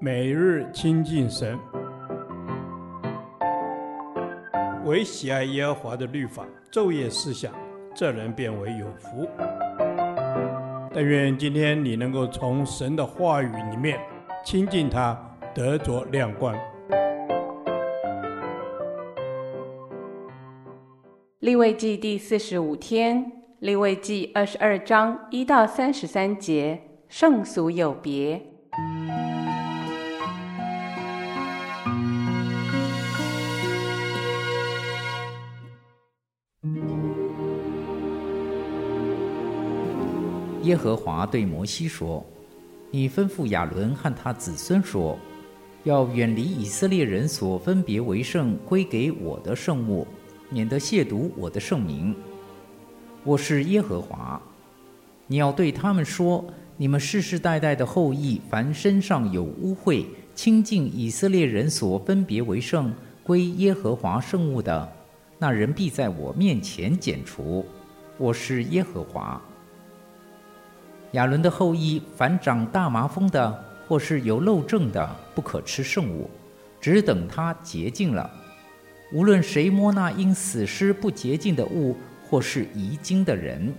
每日亲近神，唯喜爱耶和华的律法，昼夜思想，这人便为有福。但愿今天你能够从神的话语里面亲近他，得着亮光。立位记第四十五天，立位记二十二章一到三十三节，圣俗有别。耶和华对摩西说：“你吩咐亚伦和他子孙说，要远离以色列人所分别为圣归给我的圣物，免得亵渎我的圣名。我是耶和华。你要对他们说：你们世世代代的后裔，凡身上有污秽，亲近以色列人所分别为圣归耶和华圣物的，那人必在我面前剪除。我是耶和华。”亚伦的后裔，凡长大麻风的，或是有漏症的，不可吃圣物，只等他洁净了。无论谁摸那因死尸不洁净的物，或是遗精的人，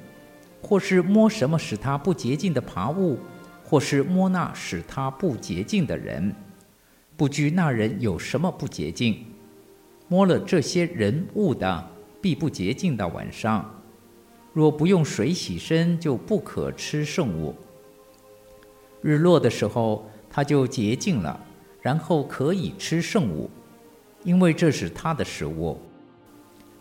或是摸什么使他不洁净的爬物，或是摸那使他不洁净的人，不拘那人有什么不洁净，摸了这些人物的，必不洁净到晚上。若不用水洗身，就不可吃圣物。日落的时候，他就洁净了，然后可以吃圣物，因为这是他的食物。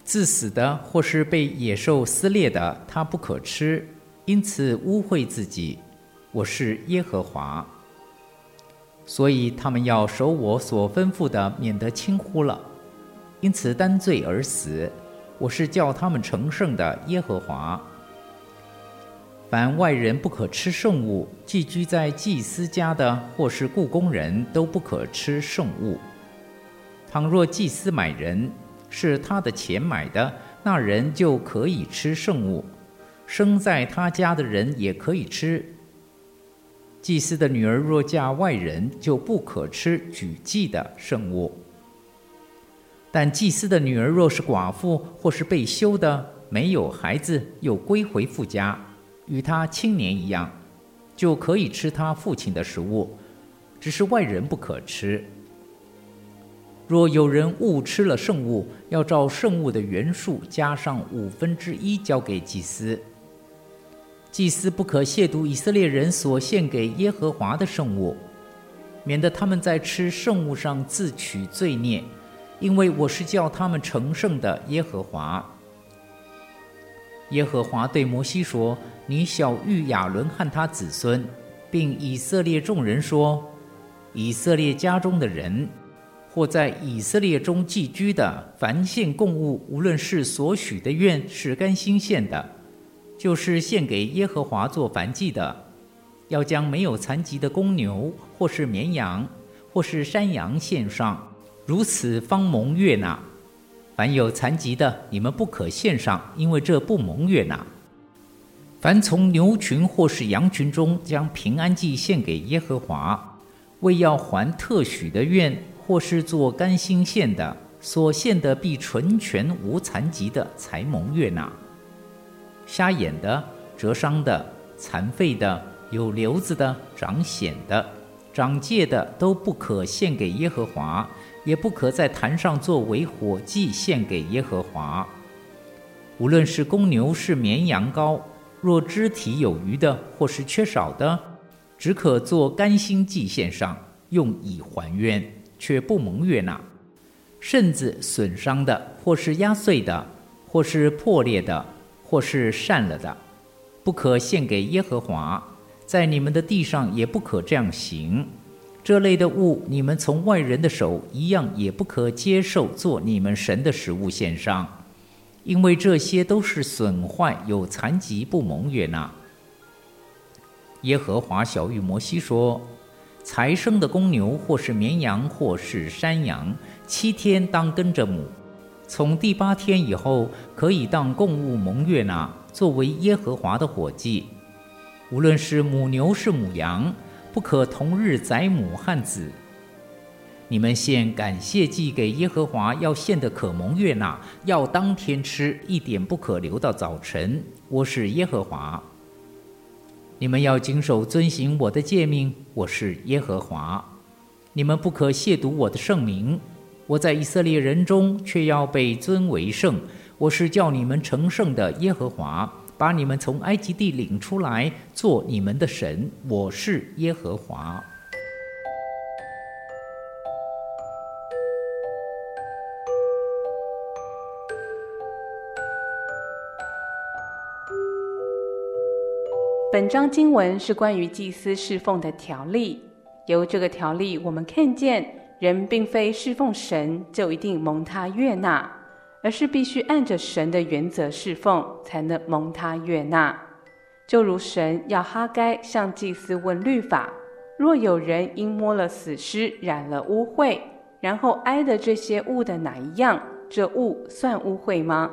自死的或是被野兽撕裂的，他不可吃，因此污秽自己。我是耶和华，所以他们要守我所吩咐的，免得轻忽了，因此担罪而死。我是叫他们成圣的耶和华。凡外人不可吃圣物，寄居在祭司家的或是雇工人都不可吃圣物。倘若祭司买人，是他的钱买的，那人就可以吃圣物。生在他家的人也可以吃。祭司的女儿若嫁外人，就不可吃举祭的圣物。但祭司的女儿若是寡妇或是被休的，没有孩子，又归回父家，与他青年一样，就可以吃他父亲的食物，只是外人不可吃。若有人误吃了圣物，要照圣物的原数加上五分之一交给祭司。祭司不可亵渎以色列人所献给耶和华的圣物，免得他们在吃圣物上自取罪孽。因为我是叫他们成圣的耶和华。耶和华对摩西说：“你晓諭亚伦和他子孙，并以色列众人说：以色列家中的人，或在以色列中寄居的，凡献供物，无论是所许的愿，是甘心献的，就是献给耶和华做燔祭的，要将没有残疾的公牛，或是绵羊，或是山羊献上。”如此方蒙悦纳。凡有残疾的，你们不可献上，因为这不蒙悦纳。凡从牛群或是羊群中将平安祭献给耶和华，为要还特许的愿，或是做甘心献的，所献的必纯全无残疾的，才蒙悦纳。瞎眼的、折伤的、残废的、有瘤子的、长癣的、长疥的，都不可献给耶和华。也不可在坛上作为火祭献给耶和华。无论是公牛是绵羊羔，若肢体有余的或是缺少的，只可做甘心祭献上，用以还愿，却不蒙悦纳。甚至损伤的，或是压碎的，或是破裂的，或是缮了的，不可献给耶和华。在你们的地上也不可这样行。这类的物，你们从外人的手一样也不可接受做你们神的食物献上，因为这些都是损坏、有残疾、不蒙悦纳。耶和华晓諭摩西说：“才生的公牛，或是绵羊，或是山羊，七天当跟着母，从第八天以后，可以当供物蒙悦纳，作为耶和华的火祭。无论是母牛是母羊。”不可同日宰母汉子。你们献感谢祭给耶和华，要献的可蒙悦纳，要当天吃，一点不可留到早晨。我是耶和华。你们要谨守遵行我的诫命，我是耶和华。你们不可亵渎我的圣名。我在以色列人中却要被尊为圣。我是叫你们成圣的耶和华，把你们从埃及地领出来，做你们的神。我是耶和华。本章经文是关于祭司侍奉的条例。由这个条例，我们看见人并非侍奉神就一定蒙他悦纳，而是必须按着神的原则侍奉，才能蒙他悦纳。就如神要哈该向祭司问律法：若有人因摸了死尸染了污秽，然后挨的这些物的哪一样，这物算污秽吗？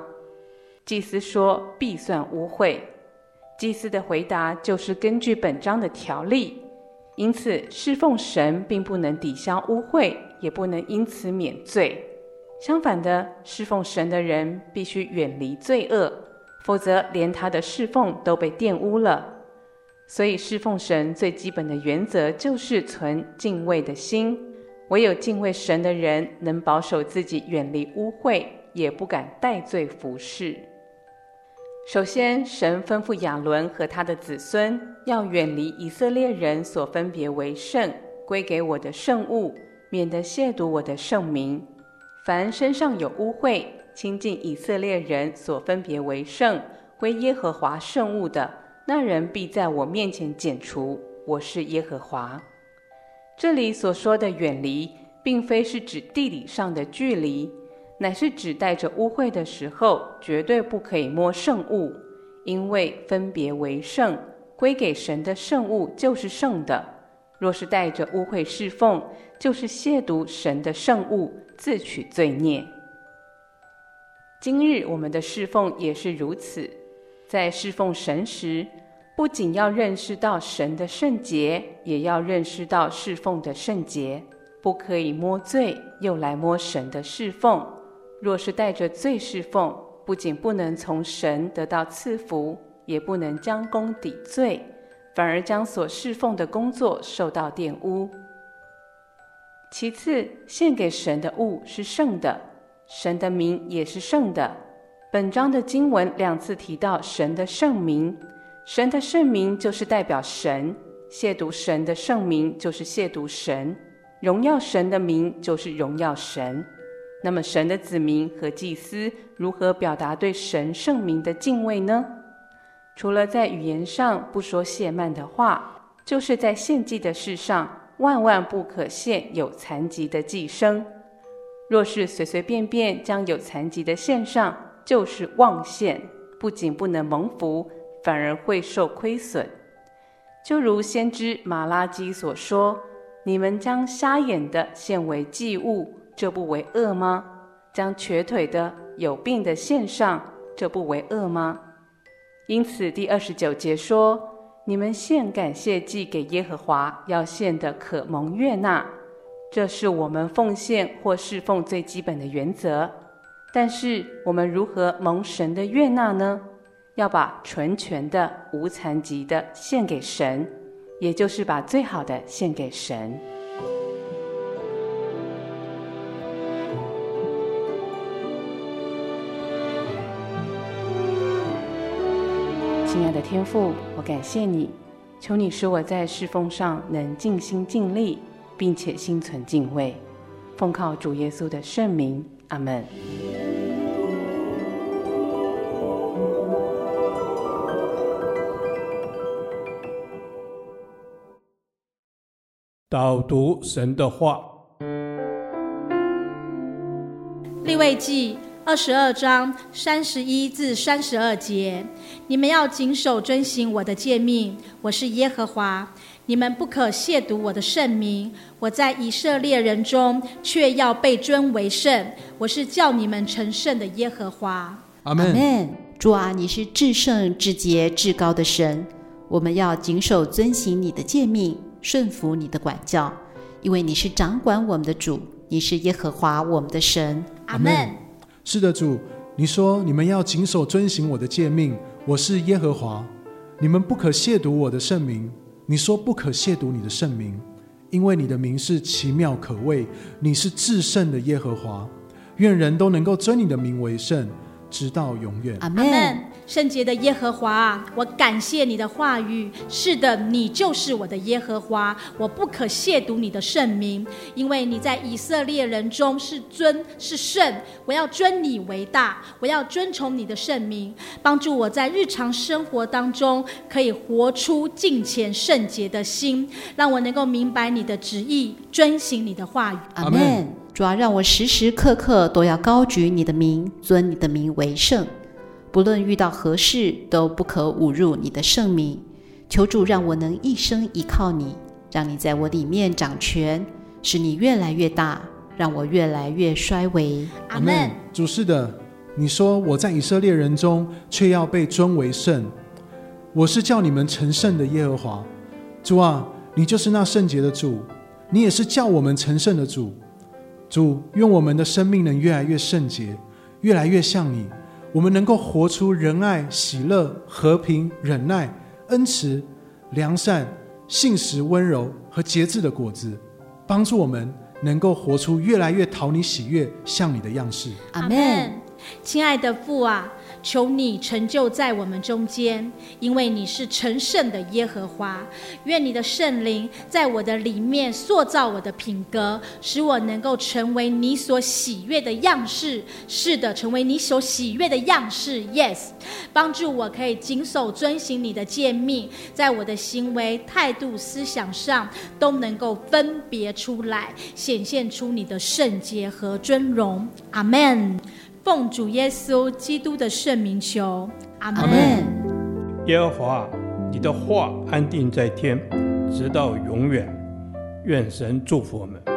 祭司说：必算污秽。祭司的回答就是根据本章的条例，因此侍奉神并不能抵消污秽，也不能因此免罪。相反的，侍奉神的人必须远离罪恶，否则连他的侍奉都被玷污了。所以，侍奉神最基本的原则就是存敬畏的心。唯有敬畏神的人，能保守自己远离污秽，也不敢戴罪服侍。首先，神吩咐亚伦和他的子孙要远离以色列人所分别为圣、归给我的圣物，免得亵渎我的圣名。凡身上有污秽、亲近以色列人所分别为圣、归耶和华圣物的，那人必在我面前剪除。我是耶和华。这里所说的远离，并非是指地理上的距离。乃是指带着污秽的时候，绝对不可以摸圣物，因为分别为圣，归给神的圣物就是圣的。若是带着污秽侍奉，就是亵渎神的圣物，自取罪孽。今日我们的侍奉也是如此，在侍奉神时，不仅要认识到神的圣洁，也要认识到侍奉的圣洁，不可以摸罪，又来摸神的侍奉。若是带着罪侍奉，不仅不能从神得到赐福，也不能将功抵罪，反而将所侍奉的工作受到玷污。其次，献给神的物是圣的，神的名也是圣的。本章的经文两次提到神的圣名，神的圣名就是代表神，亵渎神的圣名就是亵渎神，荣耀神的名就是荣耀神。那么，神的子民和祭司如何表达对神圣名的敬畏呢？除了在语言上不说亵慢的话，就是在献祭的事上，万万不可献有残疾的寄生。若是随随便便将有残疾的献上，就是妄献，不仅不能蒙福，反而会受亏损。就如先知马拉基所说：“你们将瞎眼的献为祭物。”这不为恶吗？将瘸腿的、有病的献上，这不为恶吗？因此，第二十九节说：“你们献感谢祭给耶和华，要献的可蒙悦纳。”这是我们奉献或侍奉最基本的原则。但是，我们如何蒙神的悦纳呢？要把纯全的、无残疾的献给神，也就是把最好的献给神。亲爱的天父，我感谢你，求你使我在侍奉上能尽心尽力，并且心存敬畏。奉靠主耶稣的圣名，阿门。导读神的话，利未记。二十二章三十一至三十二节，你们要谨守遵行我的诫命。我是耶和华，你们不可亵渎我的圣名。我在以色列人中却要被尊为圣。我是叫你们成圣的耶和华。阿门。主啊，你是至圣、至洁、至高的神。我们要谨守遵行你的诫命，顺服你的管教，因为你是掌管我们的主，你是耶和华我们的神。阿门。是的，主，你说你们要谨守遵行我的诫命，我是耶和华，你们不可亵渎我的圣名。你说不可亵渎你的圣名，因为你的名是奇妙可畏，你是至圣的耶和华。愿人都能够尊你的名为圣，直到永远。阿门。圣洁的耶和华，我感谢你的话语。是的，你就是我的耶和华，我不可亵渎你的圣名，因为你在以色列人中是尊是圣。我要尊你为大，我要尊崇你的圣名，帮助我在日常生活当中可以活出敬虔圣洁的心，让我能够明白你的旨意，遵行你的话语。阿门。主啊，让我时时刻刻都要高举你的名，尊你的名为圣。不论遇到何事，都不可侮辱你的圣名。求主让我能一生依靠你，让你在我里面掌权，使你越来越大，让我越来越衰微。阿门。主是的，你说我在以色列人中却要被尊为圣，我是叫你们成圣的耶和华。主啊，你就是那圣洁的主，你也是叫我们成圣的主。主，愿我们的生命能越来越圣洁，越来越像你。我们能够活出仁爱、喜乐、和平、忍耐、恩慈、良善、信实、温柔和节制的果子，帮助我们能够活出越来越讨你喜悦、像你的样式。阿门。亲爱的父啊。求你成就在我们中间，因为你是成圣的耶和华。愿你的圣灵在我的里面塑造我的品格，使我能够成为你所喜悦的样式。是的，成为你所喜悦的样式。Yes，帮助我可以谨守遵行你的诫命，在我的行为、态度、思想上都能够分别出来，显现出你的圣洁和尊荣。阿门。奉主耶稣基督的圣名求，阿门。耶和华，你的话安定在天，直到永远。愿神祝福我们。